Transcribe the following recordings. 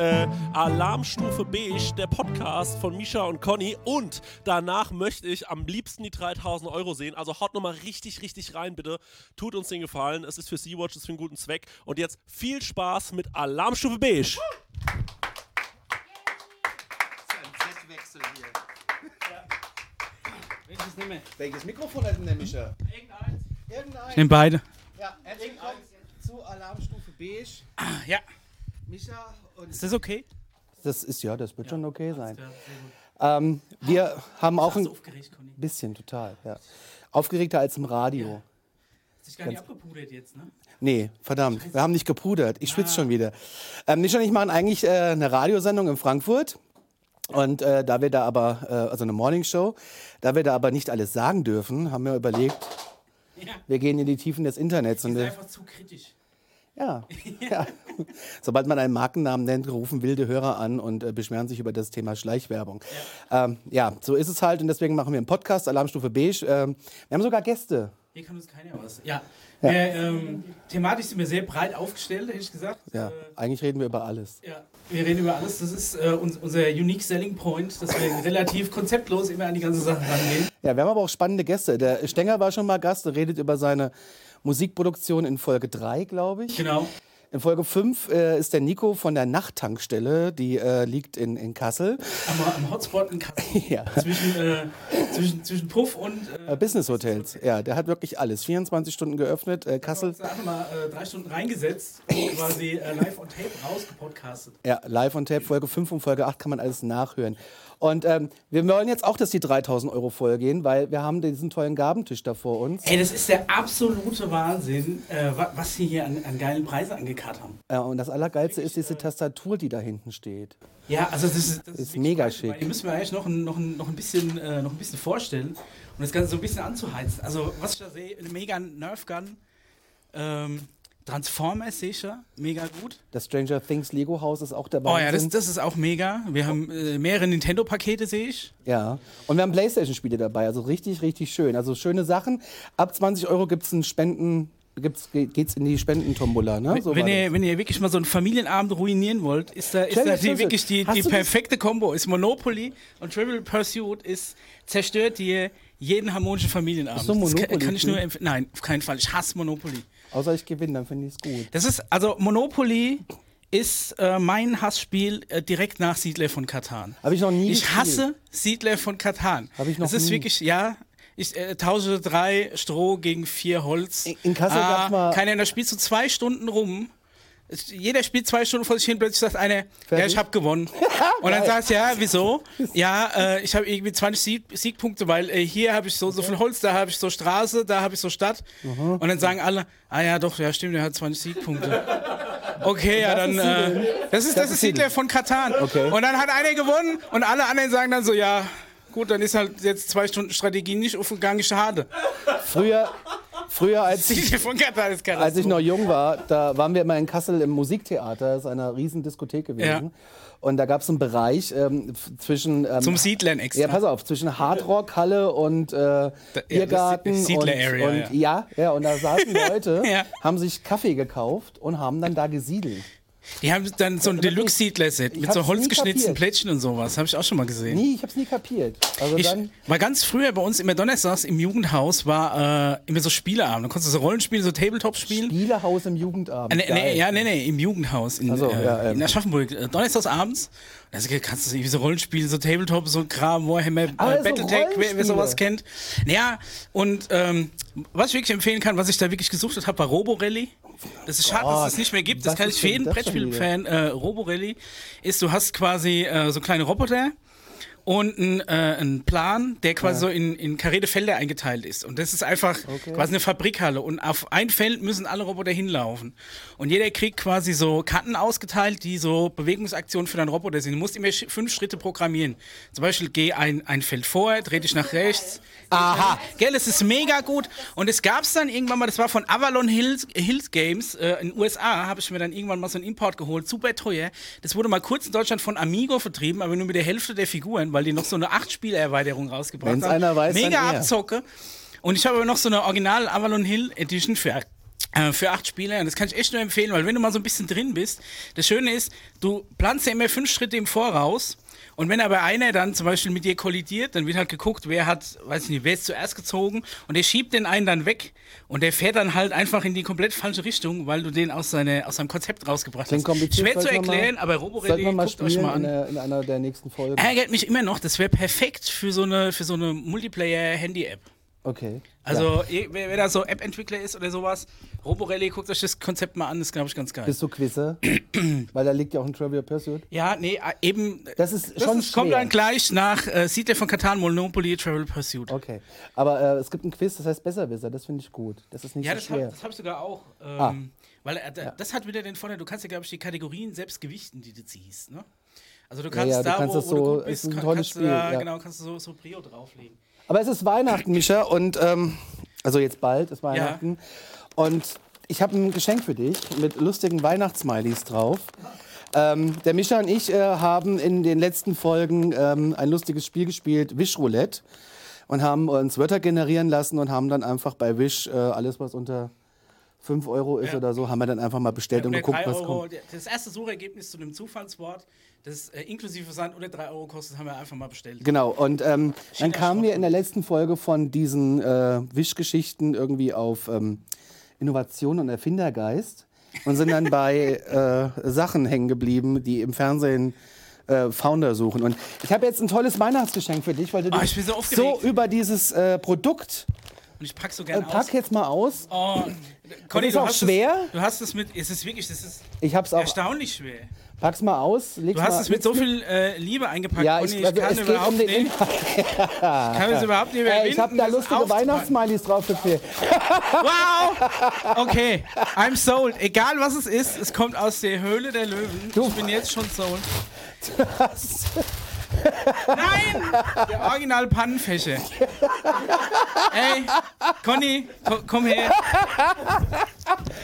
äh, Alarmstufe Beige, der Podcast von Misha und Conny. Und danach möchte ich am liebsten die 3000 Euro sehen. Also haut nochmal richtig, richtig rein, bitte. Tut uns den Gefallen. Es ist für Sea-Watch, es ist für einen guten Zweck. Und jetzt viel Spaß mit Alarmstufe Beige. Wechsel hier. Welches Mikrofon hat denn der Mischa? Irgendeins. Irgendeins. Ich nehme beide. Ja, herzlich willkommen zu Alarmstufe Beige. Ja. Mischa und. Ist das okay? Das ist ja, das wird schon okay sein. Ja. Ähm, wir haben auch ein Conny? bisschen total, ja. Aufgeregter als im Radio. Hast dich gar nicht abgepudert jetzt, ne? Nee, verdammt, wir haben nicht gepudert. Ich schwitze schon wieder. Ähm, Mischa und ich machen eigentlich äh, eine Radiosendung in Frankfurt. Und äh, da wir da aber, äh, also eine Morningshow, da wir da aber nicht alles sagen dürfen, haben wir überlegt, Ja. wir gehen in die Tiefen des Internets. Und, Ist äh, einfach zu kritisch. Ja. ja. Sobald man einen Markennamen nennt, rufen wilde Hörer an und äh, beschweren sich über das Thema Schleichwerbung. Ja. Ähm, ja, so ist es halt und deswegen machen wir einen Podcast, Alarmstufe Beige. Ähm, wir haben sogar Gäste. Hier kann uns keiner was. Ja. Wir, ähm, thematisch sind wir sehr breit aufgestellt, hätte ich gesagt. Ja, Äh, eigentlich reden wir über alles. ja. Wir reden über alles. Das ist äh, uns, unser Unique Selling Point, dass wir relativ konzeptlos immer an die ganze Sache rangehen. Ja, wir haben aber auch spannende Gäste. Der Stenger war schon mal Gast, der redet über seine Musikproduktion in Folge 3, glaube ich. Genau. In Folge 5 äh, ist der Nico von der Nachttankstelle, die äh, liegt in, in Kassel. Am, am Hotspot in Kassel. Ja. Zwischen, äh, zwischen, zwischen Puff und. Äh, Business Hotels. Ja, der hat wirklich alles. 24 Stunden geöffnet. Äh, Kassel. Da einfach mal äh, drei Stunden reingesetzt und quasi äh, live on tape rausgepodcastet. Ja, live on tape, Folge 5 und Folge 8 kann man alles nachhören. Und ähm, wir wollen jetzt auch, dass die 3000 Euro voll gehen, weil wir haben diesen tollen Gabentisch da vor uns. Ey, das ist der absolute Wahnsinn, äh, wa- was sie hier an, an geilen Preisen angekarrt haben. Ja, und das Allergeilste ist diese Tastatur, die da hinten steht. Ja, also das ist, das Ist mega Wahnsinn, schick. Ihr müsst mir eigentlich noch ein, noch noch ein, bisschen, äh, noch ein bisschen vorstellen und das Ganze so ein bisschen anzuheizen. Also, was ich da sehe, eine mega Nerf Gun, ähm, Transformers sicher, mega gut. Das Stranger Things Lego Haus ist auch dabei. Oh ja, das, das ist auch mega. Wir haben äh, mehrere Nintendo-Pakete, sehe ich. ja. Und wir haben Playstation-Spiele dabei, also richtig, richtig schön. Also schöne Sachen. Ab 20 Euro gibt es einen Spenden, gibt's, ge- geht's in die Spendentombola, ne? So wenn, ihr, wenn ihr wirklich mal so einen Familienabend ruinieren wollt, ist da, ist da die, wirklich die, die perfekte Kombo. Ist Monopoly und Trivial Pursuit ist zerstört dir jeden harmonischen Familienabend. Du ein das kann, kann ich nur empfehlen. Nein, auf keinen Fall. Ich hasse Monopoly. Außer ich gewinne, dann finde ich es gut. Das ist, also Monopoly ist äh, mein Hassspiel äh, direkt nach Siedler von Katan. Habe ich noch nie Ich gespielt. hasse Siedler von Katan. Hab ich noch Das ist nie. wirklich, ja. Ich äh, tausche drei Stroh gegen vier Holz. In- in Kassel ah, gab's mal- Keiner, da spielst du zwei Stunden rum. Jeder spielt zwei Stunden vor sich hin, plötzlich sagt einer, ja, Fertig? ich habe gewonnen. Und dann sagst du, ja, wieso? Ja, äh, ich habe irgendwie 20 Sieg Siegpunkte, weil äh, hier habe ich so, so viel Holz, da habe ich so Straße, da habe ich so Stadt. Und dann sagen alle, ah ja, doch, ja, stimmt, der hat 20 Siegpunkte. Okay, ja, dann. Äh, das ist, das ist. Siedler von Katan. Okay. Und dann hat einer gewonnen und alle anderen sagen dann so, ja, gut, dann ist halt jetzt zwei Stunden Strategie nicht aufgegangen, schade. Früher, früher als, Siedler ist als ich noch jung war, da waren wir immer in Kassel im Musiktheater, das ist eine riesen Diskothek gewesen. Ja. Und da gab es einen Bereich ähm, zwischen. Ähm, Zum Siedlern extra. Ja, pass auf, zwischen Hardrock, Halle und äh, Biergarten. das ist und, Siedler-Area, und, ja. ja, und da saßen Leute, Ja. haben sich Kaffee gekauft und haben dann da gesiedelt. Die haben dann so ein Deluxe-Siedler-Set mit hab's so nie holzgeschnitzten. Plättchen und sowas. Habe ich auch schon mal gesehen. Nie, ich hab's nie kapiert. Also Ich war ganz früher bei uns immer donnerstags im Jugendhaus, war äh, immer so Spieleabend. Da konntest du so Rollenspiele, so Tabletop spielen. Spielehaus im Jugendabend. Äh, nee, nee, ja, nee, nee, im Jugendhaus in, so, äh, ja, in Aschaffenburg. Äh, Donnerstags abends. Also kannst du irgendwie so Rollenspiele, so Tabletop, so Kram, Warhammer, äh, Ah, so Battletech, wer, wer sowas kennt. Ja, und ähm, was ich wirklich empfehlen kann, was ich da wirklich gesucht habe, war Roborally. Das ist schade, dass Gott, es das nicht mehr gibt. Das was kann ich für jeden das Brettspiel-Fan äh, Roborally. Ist, du hast quasi äh, so kleine Roboter und ein, äh, ein Plan, der quasi so in, in Felder eingeteilt ist. Und das ist einfach quasi eine Fabrikhalle. Und auf ein Feld müssen alle Roboter hinlaufen. Und jeder kriegt quasi so Karten ausgeteilt, die so Bewegungsaktionen für deinen Roboter sind. Du musst immer fünf Schritte programmieren. Zum Beispiel, geh ein, ein Feld vor, dreh dich nach rechts. Aha. Gell, es ist mega gut. Und es gab es dann irgendwann mal, das war von Avalon Hills, Hills Games äh, in den USA, habe ich mir dann irgendwann mal so einen Import geholt, super teuer. Das wurde mal kurz in Deutschland von Amigo vertrieben, aber nur mit der Hälfte der Figuren, weil die noch so eine 8-Spieler-Erweiterung rausgebracht Wenn's haben. einer weiß, Mega. Abzocke. Und ich habe aber noch so eine Original Avalon Hill Edition für Äh, für acht Spieler. Und das kann ich echt nur empfehlen, weil wenn du mal so ein bisschen drin bist, das Schöne ist, du planst ja immer fünf Schritte im Voraus. Und wenn aber einer dann zum Beispiel mit dir kollidiert, dann wird halt geguckt, wer hat, weiß ich nicht, wer ist zuerst gezogen und der schiebt den einen dann weg und der fährt dann halt einfach in die komplett falsche Richtung, weil du den aus, seine, aus seinem Konzept rausgebracht Klingt hast. Schwer zu erklären, mal- aber Roborelli, guckt euch mal in, an. der, in einer der nächsten Folgen. Ärgert mich immer noch, das wäre perfekt für so eine, für so eine Multiplayer-Handy-App. Okay. Also, eh, wer, wer da so App-Entwickler ist oder sowas, Roborelli, guckt euch das Konzept mal an, das ist, glaube ich, ganz geil. Bist du Quizzer? Weil da liegt ja auch ein Trivial Pursuit. Ja, nee, äh, eben. Das ist das schon ist, kommt dann gleich nach äh, Siedler von Katan, Monopoly, Travel Pursuit. Okay. Aber äh, es gibt ein Quiz, das heißt Besserwisser. Das finde ich gut. Das ist nicht Ja, so das schwer. habe hab ich sogar auch. Ähm, Ah. Weil äh, da- das hat wieder den Vorteil, du kannst ja, glaube ich, die Kategorien selbst gewichten, die du ziehst. Ne? Also du Ja, kannst ja, du da, kannst wo, das wo du so- gut es bist, kann, kannst du Spiel, da, ja. genau, kannst du so, so Prio drauflegen. Aber es ist Weihnachten, Mischa, und ähm, also jetzt bald ist Weihnachten. Und ich habe ein Geschenk für dich mit lustigen Weihnachtssmileys drauf. Ähm, der Mischa und ich äh, haben in den letzten Folgen ähm, ein lustiges Spiel gespielt, Wish-Roulette. Und haben uns Wörter generieren lassen und haben dann einfach bei Wish äh, alles, was unter 5 Euro ist Ja. oder so, haben wir dann einfach mal bestellt und Oder geguckt, 3 was Euro, kommt. das erste Suchergebnis zu einem Zufallswort, das äh, inklusive Versand oder 3 Euro kostet, haben wir einfach mal bestellt. Genau, und ähm, dann kamen wir in der letzten Folge von diesen äh, Wischgeschichten irgendwie auf ähm, Innovation und Erfindergeist und sind dann bei äh, Sachen hängen geblieben, die im Fernsehen äh, Founder suchen. Und ich habe jetzt ein tolles Weihnachtsgeschenk für dich, weil du Ah, dich so so über dieses äh, Produkt Und ich pack so äh, gerne aus. pack jetzt mal aus. Oh, Conny, ist du auch hast schwer. Es, du hast es mit, es ist wirklich, das ist Ich hab's auch. erstaunlich schwer. Pack's mal aus. Leg's Du hast mal es mit so viel äh, Liebe eingepackt, Ja, Conny, ich, ich, also, kann es überhaupt um nicht, Inhalt. kann es überhaupt nicht mehr Äh, ich habe da das lustige. Weihnachtssmileys drauf. Wow! Okay, I'm sold. Egal was es ist, es kommt aus der Höhle der Löwen. Ich bin jetzt schon sold. Nein! Der original Pannenfächer. Ey, Conny, ko komm her.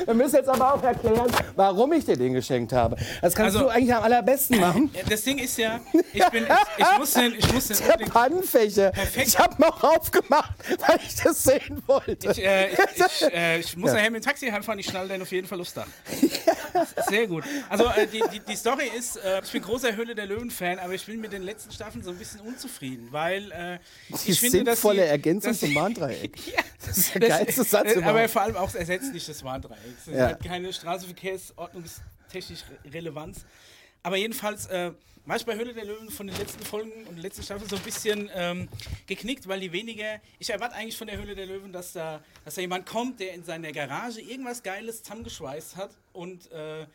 Wir müssen jetzt aber auch erklären, warum ich dir den geschenkt habe. Das kannst Also- du eigentlich am allerbesten machen. Ja, Das Ding ist ja, ich bin, ich, ich muss den, ich muss den Der Pannenfächer. Perfekt. Ich habe noch aufgemacht, weil ich das sehen wollte. Ich, äh, ich, äh, muss nachher mit dem Taxi heimfahren, ich schnalle den auf jeden Fall aufs Dach. Sehr gut. Also äh, die, die, die Story ist, äh, ich bin großer Höhle der Löwen-Fan, aber ich bin mit den letzten Staffeln so ein bisschen unzufrieden, weil äh, Die ich finde, dass sinnvolle die, Ergänzung dass zum die- Warndreieck. ja, Das ist der geilste Satz äh, Aber vor allem auch, ersetzt nicht das Warndreieck. Es Ja. hat keine Straßenverkehrsordnungstechnisch Re Relevanz. Aber jedenfalls äh, war ich bei Höhle der Löwen von den letzten Folgen und letzten Staffel so ein bisschen ähm, geknickt, weil die weniger. Ich erwarte eigentlich von der Höhle der Löwen, dass da, dass da jemand kommt, der in seiner Garage irgendwas Geiles zusammengeschweißt hat und äh,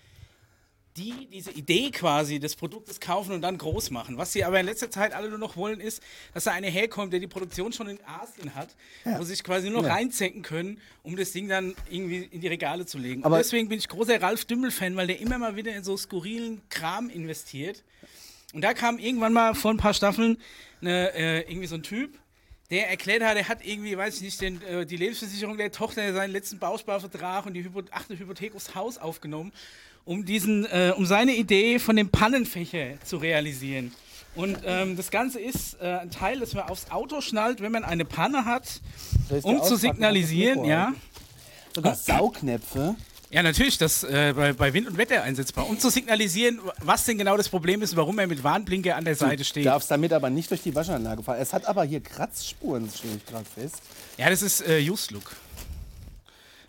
die diese Idee quasi des Produktes kaufen und dann groß machen. Was sie aber in letzter Zeit alle nur noch wollen, ist, dass da einer herkommt, der die Produktion schon in Asien hat, wo sie sich quasi nur noch Ja. reinzenken können, um das Ding dann irgendwie in die Regale zu legen. Aber- und deswegen bin ich großer Ralf Dümmel-Fan, weil der immer mal wieder in so skurrilen Kram investiert. Und da kam irgendwann mal vor ein paar Staffeln eine, äh, irgendwie so ein Typ, der erklärt hat, er hat irgendwie, weiß ich nicht, den, äh, die Lebensversicherung der Tochter seinen letzten Bausparvertrag und die Hypo achte Hypothek aufs Haus aufgenommen, um diesen, äh, um seine Idee von dem Pannenfächer zu realisieren. Und ähm, das Ganze ist äh, ein Teil, das man aufs Auto schnallt, wenn man eine Panne hat, um zu signalisieren, ja. Sogar Saugnäpfe. Ja, natürlich, das äh, bei, bei Wind und Wetter einsetzbar, um zu signalisieren, was denn genau das Problem ist, warum er mit Warnblinker an der Seite Du steht. darfst damit aber nicht durch die Waschanlage fahren. Es hat aber hier Kratzspuren, stelle ich gerade fest. Ja, das ist äh, Use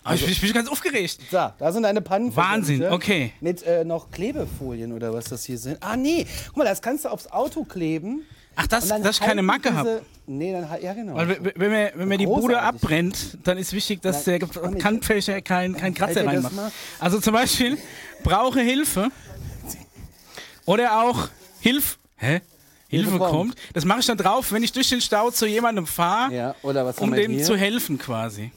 Look. Aber ich, bin, ich bin ganz aufgeregt. So, da sind deine Pannen. Wahnsinn, okay. Mit äh, noch Klebefolien oder was das hier sind. Ah, nee. Guck mal, das kannst du aufs Auto kleben. Ach, das, dann dass ich keine Macke habe. Nee, dann ja genau. Weil wenn man, wenn man die Bude abbrennt, dann ist wichtig, dass der komm, ich- Kantfächer kein, kein Kratzer reinmacht. Also zum Beispiel, brauche Hilfe. Oder auch Hilf. Hä? Hilfe, Hilfe kommt. Das mache ich dann drauf, wenn ich durch den Stau zu jemandem fahre, ja, um dem hier? zu helfen quasi.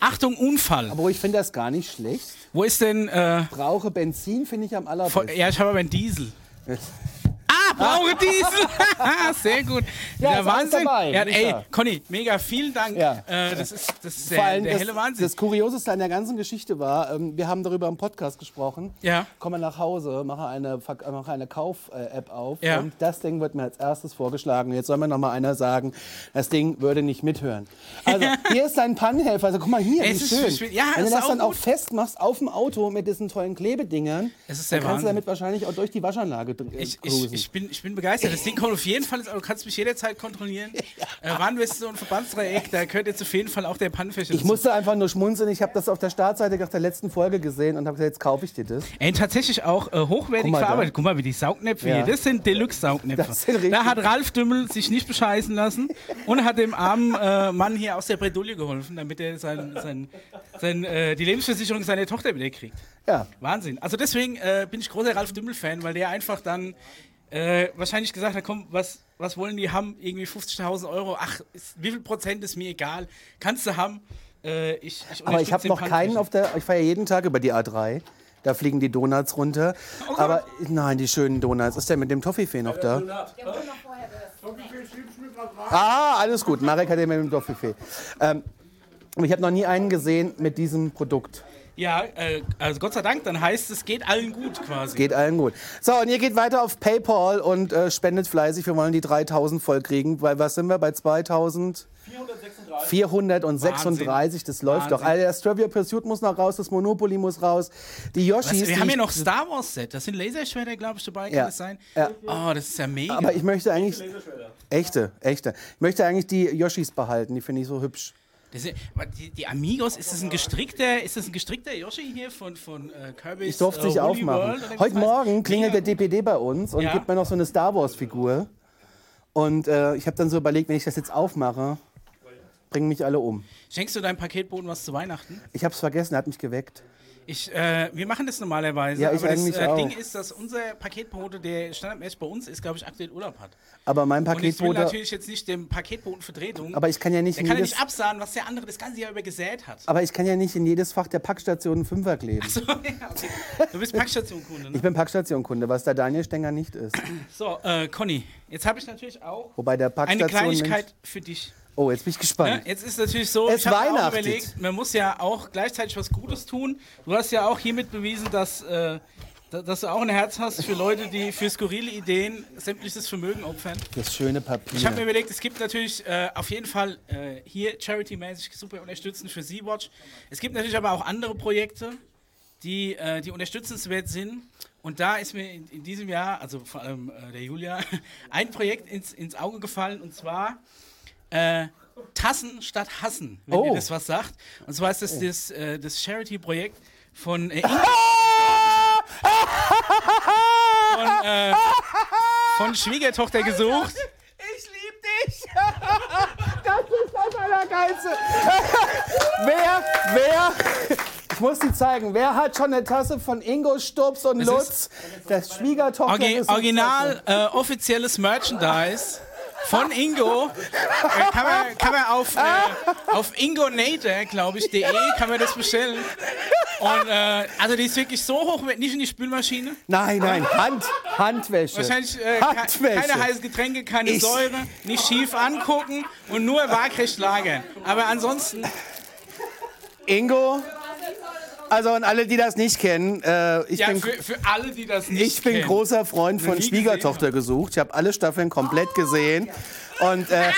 Achtung, Unfall. Aber ich finde das gar nicht schlecht. Wo ist denn. Äh, Brauche Benzin, finde ich am allerbesten. ja, ich habe aber einen Diesel. Brauche diesen. Sehr gut. Ja, der Wahnsinn. dabei, Ja, ey. Conny, mega vielen Dank. Ja. Äh, das ist, das ist Vor der, allem der das, helle Wahnsinn. das Kurioseste an der ganzen Geschichte war, ähm, wir haben darüber im Podcast gesprochen. Ja. Komme nach Hause, mache eine, mache eine Kauf-App auf Ja. und das Ding wird mir als erstes vorgeschlagen. Jetzt soll mir noch mal einer sagen, das Ding würde nicht mithören. Also hier ist dein Pannenhelfer. Also guck mal hier, Es wie ist schön. schön. Ja, Wenn du das auch dann auch gut. festmachst auf dem Auto mit diesen tollen Klebedingern, Es ist dann kannst du Wahnsinn. damit wahrscheinlich auch durch die Waschanlage Ich, ich, ich, bin, ich bin begeistert. Das Ding kommt auf jeden Fall. Du kannst mich jederzeit kontrollieren. Äh, Warnweste und Verbandsdreieck, da gehört jetzt auf jeden Fall auch der Pannenfächer Ich dazu. musste einfach nur schmunzeln. Ich habe das auf der Startseite nach der letzten Folge gesehen und habe gesagt, jetzt kaufe ich dir das. Ey, tatsächlich auch äh, hochwertig Guck mal da. verarbeitet. Guck mal, wie die Saugnäpfe Ja. hier. Das sind Deluxe-Saugnäpfe. Da hat Ralf Dümmel sich nicht bescheißen lassen und hat dem armen äh, Mann hier aus der Bredouille geholfen, damit er sein, sein, sein, äh, die Lebensversicherung seiner Tochter wieder kriegt. Ja. Wahnsinn. Also deswegen äh, bin ich großer Ralf Dümmel-Fan, weil der einfach dann äh, wahrscheinlich gesagt hat, komm, was, was wollen die haben? Irgendwie 50.000 Euro. Ach, ist, wie viel Prozent ist mir egal. Kannst du haben. Äh, ich, ich Aber ich habe noch keinen auf der. Ich fahre ja jeden Tag über die A3. Da fliegen die Donuts runter. Oh Aber nein, die schönen Donuts. Ist der mit dem Toffifee noch da? Ah, alles gut. Marek hat den mit dem Toffifee. Ähm, ich habe noch nie einen gesehen mit diesem Produkt. Ja, äh, also Gott sei Dank, dann heißt es, geht allen gut quasi. Geht allen gut. So, und ihr geht weiter auf PayPal und äh, spendet fleißig. Wir wollen die 3000 voll kriegen. Weil was sind wir bei 2000? 436, das läuft Wahnsinn. doch. Alter, das Trivia Pursuit muss noch raus, das Monopoly muss raus. Die Yoshis. Was, wir die haben ich- hier noch Star Wars Set. Das sind Laserschwerter, glaube ich, dabei. Kann Ja. das sein? Ja. Oh, das ist ja mega. Aber ich möchte eigentlich. Echte, echte. Ich möchte eigentlich die Yoshis behalten, die finde ich so hübsch. Sind, die, die Amigos, ist das ein gestrickter, ist das ein gestrickter Yoshi hier von, von äh, Kirby's Ich durfte äh, nicht Woolly aufmachen. World, Heute? Morgen klingelt der. DPD bei uns und Ja. gibt mir noch so eine Star Wars-Figur. Und äh, ich habe dann so überlegt, wenn ich das jetzt aufmache, bringen mich alle um. Schenkst du deinem Paketboten was zu Weihnachten? Ich habe es vergessen, er hat mich geweckt. Ich, äh, wir machen das normalerweise, Ja, ich aber das eigentlich äh, auch. Ding ist, dass unser Paketbote, der standardmäßig bei uns ist, glaube ich, aktuell Urlaub hat. Aber mein Und ich will Paketbote. natürlich jetzt nicht dem Paketboten Vertretung. Aber ich kann ja nicht der in kann ja jedes, nicht absahen, was der andere das ganze Jahr über gesät hat. aber ich kann ja nicht in jedes Fach der Packstation einen Fünfer kleben. So, ja, okay. Du bist Packstationkunde, ne? Ich bin Packstationkunde, was der Daniel Stenger nicht ist. So, äh, Conny, jetzt habe ich natürlich auch Wobei der eine Packstation. Kleinigkeit für dich. Oh, jetzt bin ich gespannt. Jetzt ist natürlich so, Es ich habe überlegt, man muss ja auch gleichzeitig was Gutes tun. Du hast ja auch hiermit bewiesen, dass, äh, da- dass du auch ein Herz hast für Leute, die für skurrile Ideen sämtliches Vermögen opfern. Das schöne Papier. Ich habe mir überlegt, es gibt natürlich äh, auf jeden Fall äh, hier charity-mäßig super unterstützend für Sea-Watch. Es gibt natürlich aber auch andere Projekte, die, äh, die unterstützenswert sind. Und da ist mir in, in diesem Jahr, also vor allem äh, der Julia, ein Projekt ins, ins Auge gefallen und zwar äh, Tassen statt Hassen, wenn Oh. ihr das was sagt. Und zwar ist das das, äh, das Charity-Projekt von, äh, von, äh, von Schwiegertochter gesucht. Ich lieb dich! das ist das Allergeilste! wer, wer, ich muss die zeigen, wer hat schon eine Tasse von Ingo Stubbs und Das Lutz? Das Schwiegertochter Orgi original äh, offizielles Merchandise von Ingo. Äh, kann, man, kann man auf, äh, auf ingonator, glaube ich, de kann man das bestellen. Und äh, also die ist wirklich so hoch, nicht in die Spülmaschine. Nein, nein, Hand, Handwäsche. Wahrscheinlich äh, Handwäsche. keine heißen Getränke, keine Ich- Säure, nicht schief angucken und nur waagrecht lagern. Aber ansonsten, Ingo, also und alle, die das nicht kennen, äh, ich ja, bin für, für alle, die das nicht Ich bin kennen. großer Freund von Schwiegertochter gesucht. Ich habe alle Staffeln komplett gesehen. Und äh,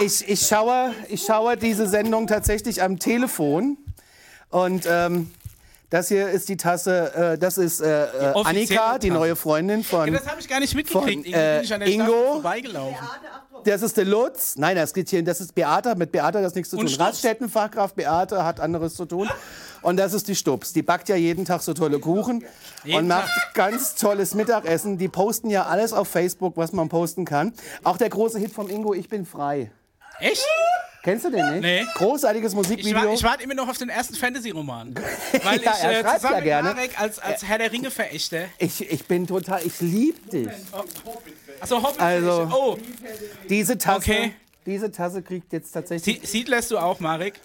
ich, ich, schaue, ich schaue diese Sendung tatsächlich am Telefon. Und ähm, das hier ist die Tasse, äh, das ist äh, äh, offizielle Annika, die neue Freundin von. Ja, das habe ich gar nicht mitgekriegt. von, äh, bin ich an der Ingo. Vorbeigelaufen. Das ist der Lutz. Nein, das geht hier. Das ist Beate. Mit Beate hat das nichts zu tun. Raststättenfachkraft Beate hat anderes zu tun. Und das ist die Stubbs. Die backt ja jeden Tag so tolle Kuchen Jeden und macht ganz tolles Mittagessen. Die posten ja alles auf Facebook, was man posten kann. Auch der große Hit vom Ingo, Ich bin frei. Echt? Kennst du den nicht? Nee. Großartiges Ich, Musikvideo. wa ich warte immer noch auf den ersten Fantasy-Roman. Weil Ja, ich er äh, zusammen ja mit gerne. Marek als, als Herr der Ringe-Verächter. Ich, ich bin total, ich liebe dich. Achso, Hobbit. Also- Oh, Diese Tasse, Okay. diese Tasse kriegt jetzt tatsächlich. Sie Siedlerst du auch, Marek?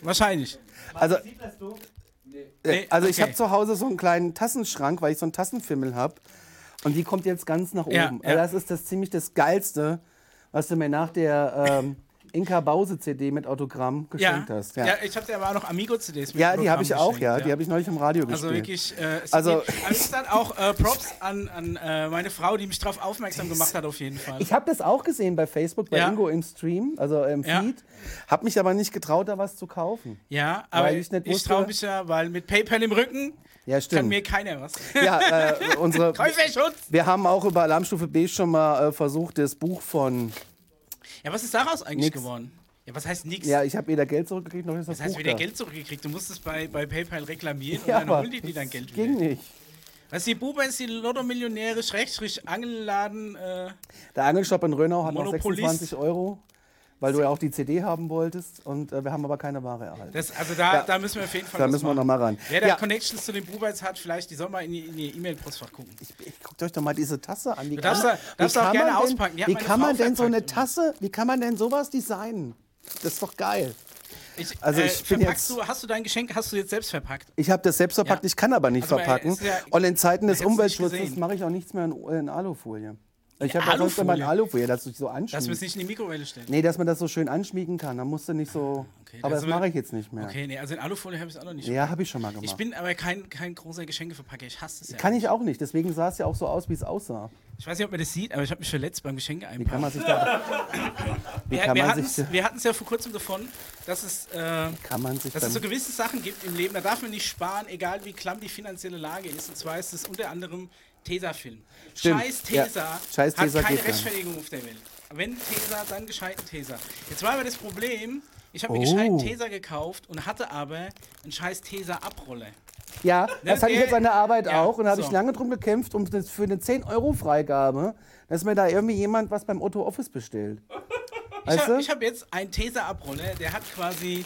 Wahrscheinlich. Also, Nee, also ich okay. habe zu Hause so einen kleinen Tassenschrank, weil ich so einen Tassenfimmel habe. Und die kommt jetzt ganz nach oben. Ja, Also ja. Das ist das ziemlich das Geilste, was du mir nach der ähm, Inka Bause CD mit Autogramm Ja, geschenkt hast. ja. ich habe dir aber auch noch Amigo-CDs mit Ja, die habe ich auch, ja. Die habe ich neulich im Radio Also gespielt. wirklich, äh, Also- also, aber ich dann auch äh, Props an, an äh, meine Frau, die mich darauf aufmerksam gemacht hat, auf jeden Fall. Ich habe das auch gesehen bei Facebook, bei Ja. Ingo im Stream, also im Ja. Feed. Habe mich aber nicht getraut, da was zu kaufen. ja, aber ich, ich traue mich ja, weil mit PayPal im Rücken Ja, kann stimmt. mir keiner was. Ja, äh, unsere, Käuferschutz! wir haben auch über Alarmstufe B schon mal äh, versucht, das Buch von. Ja, was ist daraus eigentlich Nix. geworden? Ja, was heißt nix? Ja, ich habe weder Geld zurückgekriegt, noch ist das, das heißt, Buch wieder da. Geld zurückgekriegt. Du musstest bei, bei PayPal reklamieren Ja, und dann holen die dir dein Geld ging wieder. nicht. Was die Bubers, die Lotto-Millionäre, Schrägstrich, Angelladen, äh, Der Angelshop in Rönau hat noch Monopolist. 26 Euro, weil du ja auch die CD haben wolltest und äh, wir haben aber keine Ware erhalten. das, also da, Ja. da müssen wir auf jeden Fall da müssen wir machen. noch mal ran. Wer da Ja, Connections zu den Bubers hat, vielleicht, die soll mal in, die, in ihr E-Mail-Postfach gucken. guckt euch doch mal diese Tasse an. Wie darfst kann da- darfst du auch wie kann gerne man denn, auspacken. Die Wie kann man denn so eine. Tasse, wie kann man denn sowas designen? Das ist doch geil. Ich, Also äh, ich bin verpackst jetzt- du, hast du dein Geschenk, hast du jetzt selbst verpackt? Ich habe das selbst verpackt, Ja. ich kann aber nicht Also, weil verpacken. ja- und in Zeiten des du Umweltschutzes mache ich auch nichts mehr in, in Alufolie. Ich habe ja sonst immer in Alufolie? Dass du dich so Dass wir es anschmiegst. nicht in die Mikrowelle stellen. Nee, dass man das so schön anschmiegen kann. Dann musst du nicht so. Okay, aber das mache ich jetzt nicht mehr. Okay, nee, also in Alufolie habe ich es auch noch nicht. Ja, habe ich schon mal gemacht. Ich bin aber kein, kein großer Geschenkeverpacker. Ich hasse es ja. kann ich auch nicht. Deswegen sah es ja auch so aus, wie es aussah. Ich weiß nicht, ob man das sieht, aber ich habe mich verletzt beim Geschenke Wie kann einpacken. man sich da. Wie Wir, kann wir man hatten sich, wir hatten es ja vor kurzem davon, dass es, äh, kann man sich dass es so gewisse Sachen gibt im Leben, da darf man nicht sparen, egal wie klamm die finanzielle Lage ist. Und zwar ist es unter anderem Tesa-Film. Stimmt, Scheiß ja. Tesa Scheiß Tesa hat keine gar nicht. Rechtfertigung auf der Welt. Wenn Tesa, dann gescheiten Tesa. Jetzt war aber das Problem, ich habe mir Oh. gescheiten Tesa gekauft und hatte aber einen scheiß Tesa-Abroller. Ja, das hatte ich jetzt an der Arbeit ja, auch und da habe ich so. lange drum gekämpft, um das für eine 10-Euro-Freigabe, dass mir da irgendwie jemand was beim Otto Office bestellt. Ich Weißt habe ich hab jetzt einen Tesa-Abroller, der hat quasi.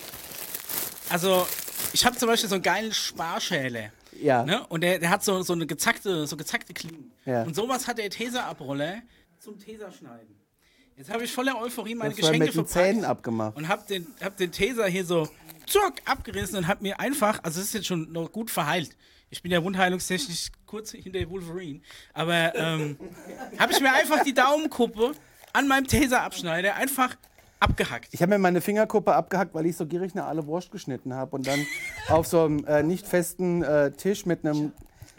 Also, ich habe zum Beispiel so einen geilen Sparschäler. Ja. Ne? Und der, der hat so, so eine gezackte, so gezackte Klingen. Ja. Und sowas hat der Tesa-Abroller zum Tesa-Schneiden. Jetzt habe ich voller Euphorie meine Das Geschenke mit den verpackt Zähnen abgemacht. und habe den, hab den Tesa hier so zuck, abgerissen und habe mir einfach, also es ist jetzt schon noch gut verheilt. Ich bin ja wundheilungstechnisch kurz hinter Wolverine, aber ähm, habe ich mir einfach die Daumenkuppe an meinem Tesa-Abschneider einfach abgehackt. Ich habe mir meine Fingerkuppe abgehackt, weil ich so gierig eine alle Wurst geschnitten habe und dann auf so einem äh, nicht festen äh, Tisch mit einem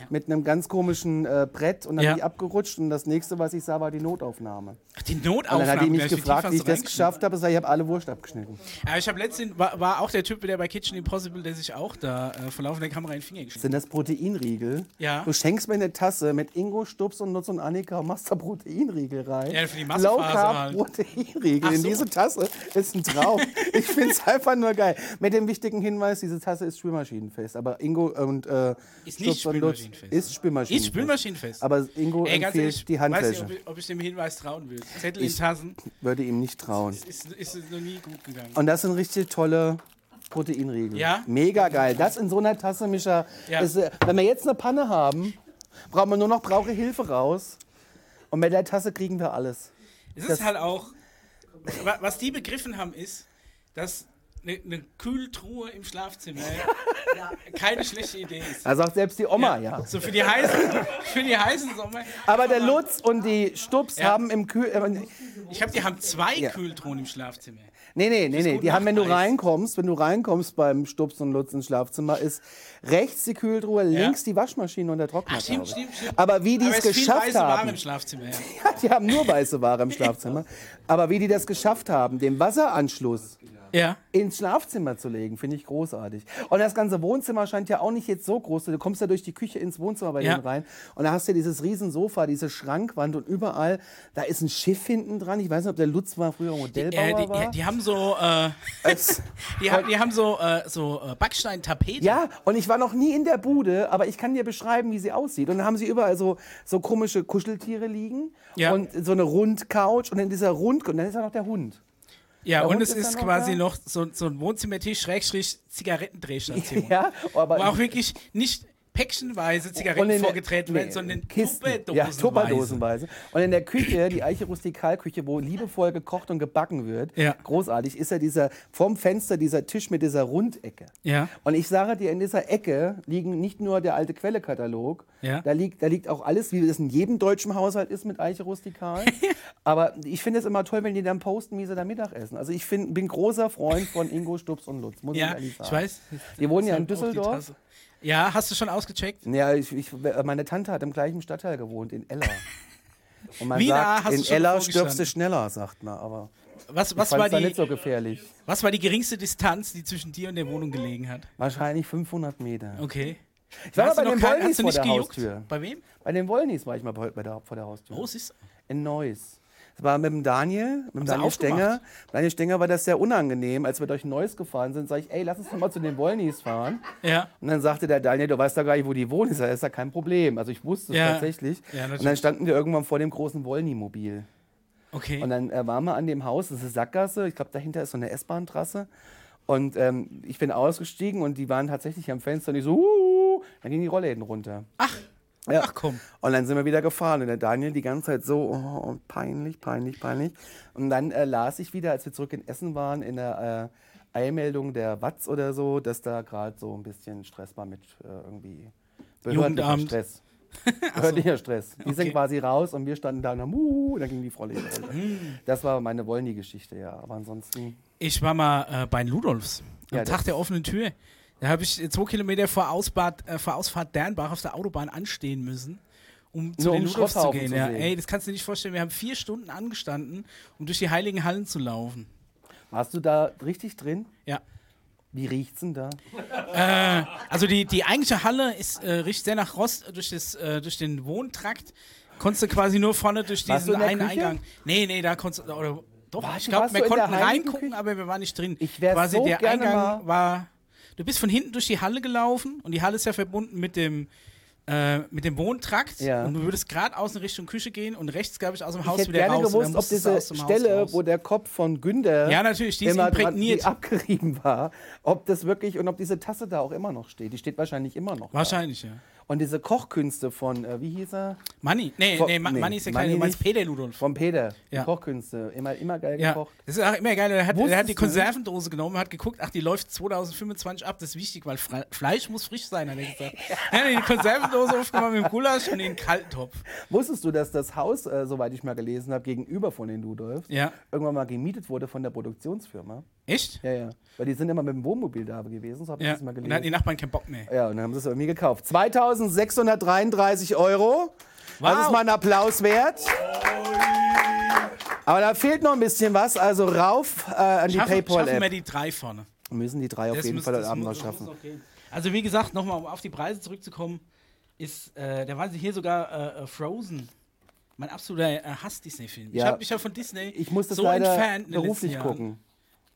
mit einem ganz komischen äh, Brett und dann Ja. die abgerutscht und das nächste, was ich sah, war die Notaufnahme. Ach, die Und Notaufnahme. dann hat die mich gefragt, wie ich das geschafft habe. Ich Ich habe alle Wurst abgeschnitten. Ja, ich habe letztens, war, war auch der Typ, der bei Kitchen Impossible, der sich auch da äh, vor laufender Kamera in den Finger geschnitten Sind das Proteinriegel? Ja. Du schenkst mir eine Tasse mit Ingo, Stups und Nutz und Annika und machst da Proteinriegel rein. Ja, für die Low Carb halt. Proteinriegel Ach in so. diese Tasse ist ein Traum. ich finde es einfach nur geil. Mit dem wichtigen Hinweis, diese Tasse ist spülmaschinenfest. Aber Ingo und äh, Ist nicht Stups und Lutz spülmaschinenfest. ist spülmaschinenfest. Ist spülmaschinenfest. Aber Ingo Ey, empfiehlt ehrlich, die weiß nicht, Handfläche. ob ich, ob ich dem Hinweis trauen will. Zettel in Ich- Tassen Würde ihm nicht trauen. ist, ist es noch nie gut gegangen. Und das sind richtig tolle Proteinriegel. Ja? Mega geil. Das in so einer Tasse, Micha. Ja. Ist, äh, wenn wir jetzt eine Panne haben, brauchen wir nur noch brauche Hilfe raus. Und mit der Tasse kriegen wir alles. Es das- ist halt auch, wa- was die begriffen haben, ist, dass eine, eine Kühltruhe im Schlafzimmer keine schlechte Idee ist. Da sagt selbst die Oma, ja. So für die heißen, für die heißen Sommer. Aber der Lutz und die Stups Ja. haben im Kühl. Äh, Ich habe, die haben zwei Ja. Kühltruhen im Schlafzimmer. nee, nee, nee, nee. Die haben, wenn du reinkommst, wenn du reinkommst beim Stups und Lutz ins Schlafzimmer, ist rechts die Kühltruhe, links die Waschmaschine und der Trockner. Ach, stimmt, stimmt, stimmt. Aber wie die Aber es geschafft weiße Ware haben. im Schlafzimmer. Ja. Die haben nur weiße Ware im Schlafzimmer. Aber wie die das geschafft haben, den Wasseranschluss ja. ins Schlafzimmer zu legen, finde ich großartig. Und das ganze Wohnzimmer scheint ja auch nicht jetzt so groß. Du kommst ja durch die Küche ins Wohnzimmer bei Ja. denen rein und da hast du dieses riesen Sofa, diese Schrankwand und überall, da ist ein Schiff hinten dran. Ich weiß nicht, ob der Lutz mal früher Modellbauer Äh, die, war. die, die haben so, äh, die, haben, die haben so, äh, so äh, Backsteintapete. ja, und ich war noch nie in der Bude, aber ich kann dir beschreiben, wie sie aussieht. Und dann haben sie überall so, so komische Kuscheltiere liegen Ja. und so eine Rundcouch und in dieser Rund und dann ist da noch der Hund. Ja, und es ist noch quasi da? noch so, so ein Wohnzimmertisch, Schrägstrich, Zigarettendrehstation. Ja, aber Wo auch wirklich nicht päckchenweise Zigaretten in der- vorgetreten werden, nee, sondern Kisten. Tupperdosenweise. Ja, Tupperdosenweise. Und in der Küche, die Eiche Rustikalküche, wo liebevoll gekocht und gebacken wird, Ja. großartig, ist ja dieser, vorm Fenster dieser Tisch mit dieser Rundecke. Ja. Und ich sage dir, in dieser Ecke liegen nicht nur der alte Quellekatalog, Ja. da, liegt, da liegt auch alles, wie es in jedem deutschen Haushalt ist mit Eiche Rustikal. Aber ich finde es immer toll, wenn die dann posten, wie sie da Mittagessen. Also ich find, bin großer Freund von Ingo Stubbs und Lutz, muss ich Ja, ehrlich sagen. ich weiß. Die wohnen ja in Auf die Düsseldorf. Ja, hast du schon ausgecheckt? Ja, ich, ich, meine Tante hat im gleichen Stadtteil gewohnt, in Eller. Und man Wie nah sagt, du in davor stirbst du schneller, sagt man. Aber Was, was, war die, nicht so gefährlich. was war die geringste Distanz, die zwischen dir und der Wohnung gelegen hat? Wahrscheinlich 500 Meter. Okay. Ich war Hast bei den Wollnis vor der gejuckt? Haustür. Bei wem? Bei den Wollnis war ich mal bei, bei der, vor der Haustür. Oh, siehst du. In Neuss. War mit dem Daniel, mit dem Daniel? Stenger. Daniel Stenger war das sehr unangenehm. Als wir durch Neuss gefahren sind, sage ich, ey, lass uns doch mal zu den Wollnis fahren. Ja. Und dann sagte der Daniel, du weißt doch gar nicht, wo die wohnen. Ich sag, Das ist ja kein Problem. Also ich wusste es Ja. tatsächlich. Ja, und dann standen wir irgendwann vor dem großen Wollny-Mobil. Okay. Und dann äh, waren wir an dem Haus, das ist eine Sackgasse, ich glaube, dahinter ist so eine S-Bahn-Trasse. Und ähm, ich bin ausgestiegen und die waren tatsächlich am Fenster und ich so, uh, dann gingen die Rollläden runter. Ach, Ja. ach komm. Und dann sind wir wieder gefahren und der Daniel die ganze Zeit so, oh, peinlich, peinlich, peinlich. Und dann äh, las ich wieder, als wir zurück in Essen waren, in der äh, Eilmeldung der Watz oder so, dass da gerade so ein bisschen Stress war mit äh, irgendwie behördlicher. Stress. Behördlicher Stress. Die sind Okay. quasi raus und wir standen da und haben, uh, dann ging die Rollläden runter. Hm. Das war meine Wollny-Geschichte, ja. Aber ansonsten, Ich war mal äh, bei Ludolfs am Ja, Tag der offenen Tür. Da habe ich zwei Kilometer vor, Ausbad, äh, vor Ausfahrt Dernbach auf der Autobahn anstehen müssen, um zu Nur den um Ludolfs zu gehen. zu ja. Ey, das kannst du dir nicht vorstellen. Wir haben vier Stunden angestanden, um durch die heiligen Hallen zu laufen. warst du da richtig drin? Ja. Wie riecht's denn da? Also die, die eigentliche Halle ist, äh, riecht sehr nach Rost durch, das, äh, durch den Wohntrakt. Konntest du quasi nur vorne durch diesen einen Küche? Eingang. Nee, nee, da konntest du. Oder, doch, Warst ich glaube, wir konnten reingucken, Küche? aber wir waren nicht drin. Ich wär quasi so der gerne Eingang war. Du bist von hinten durch die Halle gelaufen und die Halle ist ja verbunden mit dem. Äh, mit dem Wohntrakt Ja. und du würdest geradeaus in Richtung Küche gehen und rechts, glaube ich, aus dem Ich Haus hätte wieder gerne raus. und dann gewusst, ob diese aus Stelle, wo der Kopf von Günther Ja, natürlich, die immer dran, die abgerieben war, ob das wirklich und ob diese Tasse da auch immer noch steht. Die steht wahrscheinlich immer noch. Wahrscheinlich, ja. Und diese Kochkünste von, äh, wie hieß er? Manni, nee, Vor- nee, Ma nee, Manni ist ja kein, du meinst. Peter Ludolf. Von Peter. Ja. Kochkünste. Immer, immer geil Ja, gekocht. das ist auch immer geil. Er hat, er hat die? Konservendose genommen, hat geguckt, ach, die läuft 2025 ab, das ist wichtig, weil Fre Fleisch muss frisch sein, hat er gesagt. Er hat die Konservendose aufgemacht mit dem Gulasch und den Kalttopf. Wusstest du, dass das Haus, äh, soweit ich mal gelesen habe, gegenüber von den Ludolfs, Ja. irgendwann mal gemietet wurde von der Produktionsfirma? Echt? Ja, ja. Weil die sind immer mit dem Wohnmobil da gewesen, so habe ich Ja. das mal Und dann gelesen. hatten die Nachbarn keinen Bock mehr. Ja, und dann haben sie es irgendwie gekauft. 2633 Euro. Das Wow. ist mal ein Applaus wert. Aber da fehlt noch ein bisschen was, also rauf äh, an die Schaffen, schaffen wir PayPal-App. die drei vorne. Müssen die drei auf Das jeden Fall heute das Abend noch das schaffen. Also wie gesagt, nochmal um auf die Preise zurückzukommen, ist, äh, da waren sie hier sogar äh, äh, Frozen. Mein absoluter äh, Hass-Disney-Film. Ich Ja. habe mich ja von Disney Ich muss das so leider entfernt beruflich gucken.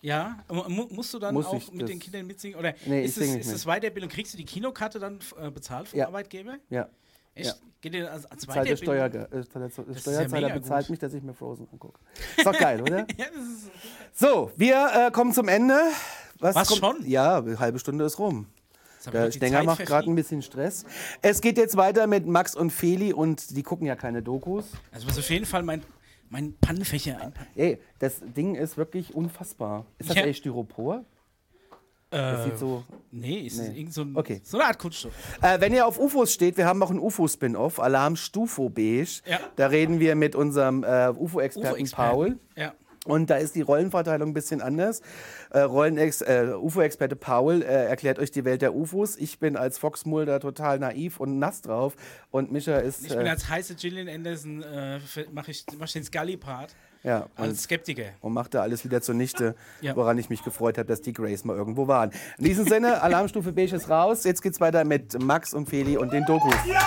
Ja, mu mu- musst du dann Muss auch mit den Kindern mitsingen? Oder Nee, ich ist, es, ist das Weiterbildung? Kriegst du die Kinokarte dann äh, bezahlt vom Ja. Arbeitgeber? Ja. Echt? Ja. Geht dir als, als der Steuer, Weiterbildung? äh, ja Steuerzahler mega bezahlt gut. mich, dass ich mir Frozen angucke. Ist doch geil, oder? Ja, das ist, So, wir äh, kommen zum Ende. Was, kommt? schon? Ja, eine halbe Stunde ist rum. Der Stenger Zeit macht gerade ein bisschen Stress. Es geht jetzt weiter mit Max und Feli und die gucken ja keine Dokus. Also muss auf jeden Fall mein, mein Pannenfächer einpacken. Ey, das Ding ist wirklich unfassbar. Ist das Ja. echt Styropor? Das sieht so. nee, ist Nee. irgend so, ein, Okay. so eine Art Kunststoff. Äh, wenn ihr auf UFOs steht, wir haben auch einen UFO-Spin-Off, Alarm Stufo Beige. Ja. Da reden wir mit unserem äh, UFO-Experten UFO-Experten. Paul. Ja. Und da ist die Rollenverteilung ein bisschen anders. Äh, Rollenex, äh, UFO-Experte Paul äh, erklärt euch die Welt der UFOs. Ich bin als Fox Mulder total naiv und nass drauf. Und Mischa ist. Ich bin äh, als heiße Gillian Anderson, äh, mache ich, mach ich den Scully-Part ja, und, als Skeptiker. und macht da alles wieder zunichte, Ja. woran ich mich gefreut habe, dass die Grace mal irgendwo waren. In diesem Sinne, Alarmstufe Beige ist raus. Jetzt geht's weiter mit Max und Feli und den Dokus. Yeah!